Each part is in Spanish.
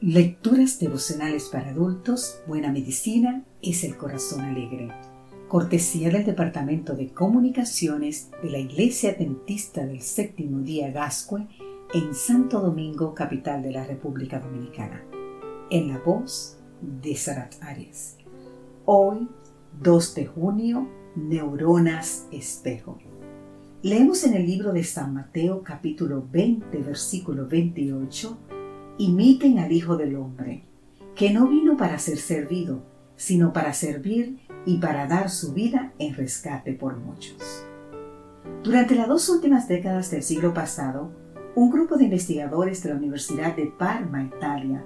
Lecturas devocionales para adultos, Buena Medicina es el Corazón Alegre. Cortesía del Departamento de Comunicaciones de la Iglesia Adventista del Séptimo Día Gascue en Santo Domingo, capital de la República Dominicana. En la voz de Sarat Arias. Hoy, 2 de junio, Neuronas Espejo. Leemos en el libro de San Mateo capítulo 20, versículo 28 imiten al Hijo del Hombre, que no vino para ser servido, sino para servir y para dar su vida en rescate por muchos. Durante las dos últimas décadas del siglo pasado, un grupo de investigadores de la Universidad de Parma, Italia,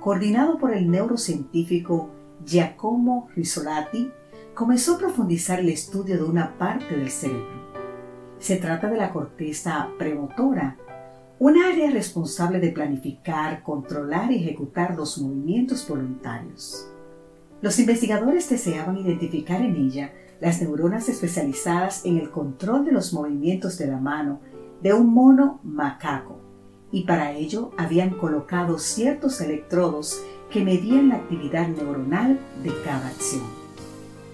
coordinado por el neurocientífico Giacomo Risolati, comenzó a profundizar el estudio de una parte del cerebro. Se trata de la corteza premotora, un área responsable de planificar, controlar y ejecutar los movimientos voluntarios. Los investigadores deseaban identificar en ella las neuronas especializadas en el control de los movimientos de la mano de un mono macaco, y para ello habían colocado ciertos electrodos que medían la actividad neuronal de cada acción.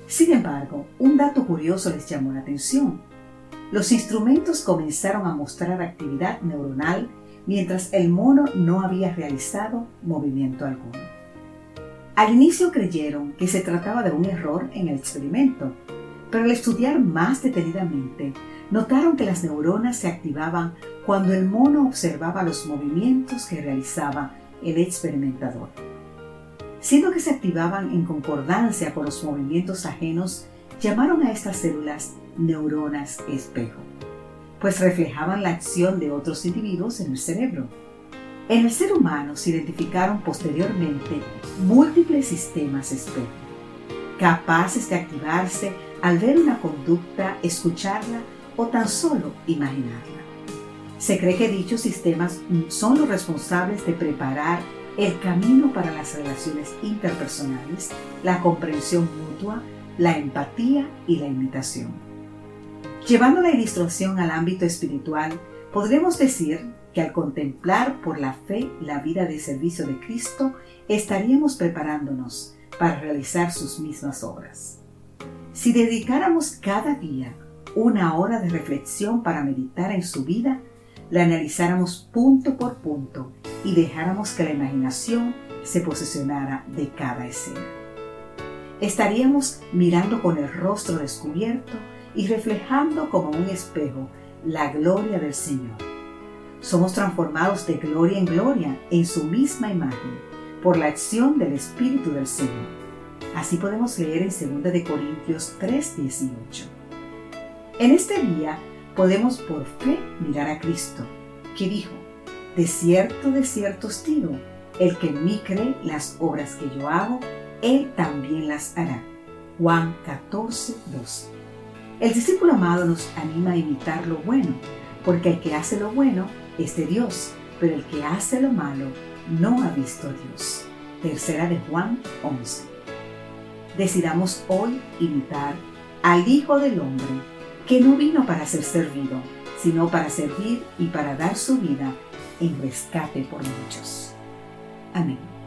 Sin embargo, un dato curioso les llamó la atención los instrumentos comenzaron a mostrar actividad neuronal mientras el mono no había realizado movimiento alguno. Al inicio creyeron que se trataba de un error en el experimento, pero al estudiar más detenidamente, notaron que las neuronas se activaban cuando el mono observaba los movimientos que realizaba el experimentador. Siendo que se activaban en concordancia con los movimientos ajenos, llamaron a estas células neuronas espejo, pues reflejaban la acción de otros individuos en el cerebro. En el ser humano se identificaron posteriormente múltiples sistemas espejo, capaces de activarse al ver una conducta, escucharla o tan solo imaginarla. Se cree que dichos sistemas son los responsables de preparar el camino para las relaciones interpersonales, la comprensión mutua, la empatía y la imitación. Llevando la ilustración al ámbito espiritual, podremos decir que al contemplar por la fe la vida de servicio de Cristo, estaríamos preparándonos para realizar sus mismas obras. Si dedicáramos cada día una hora de reflexión para meditar en su vida, la analizáramos punto por punto y dejáramos que la imaginación se posesionara de cada escena. Estaríamos mirando con el rostro descubierto y reflejando como un espejo la gloria del Señor. Somos transformados de gloria en gloria en su misma imagen por la acción del Espíritu del Señor. Así podemos leer en 2 de Corintios 3:18. En este día podemos por fe mirar a Cristo, que dijo, de cierto, de cierto os digo, el que en mí cree las obras que yo hago, él también las hará. Juan 14, 12. El discípulo amado nos anima a imitar lo bueno, porque el que hace lo bueno es de Dios, pero el que hace lo malo no ha visto a Dios. Tercera de Juan 11. Decidamos hoy imitar al Hijo del Hombre, que no vino para ser servido, sino para servir y para dar su vida en rescate por muchos. Amén.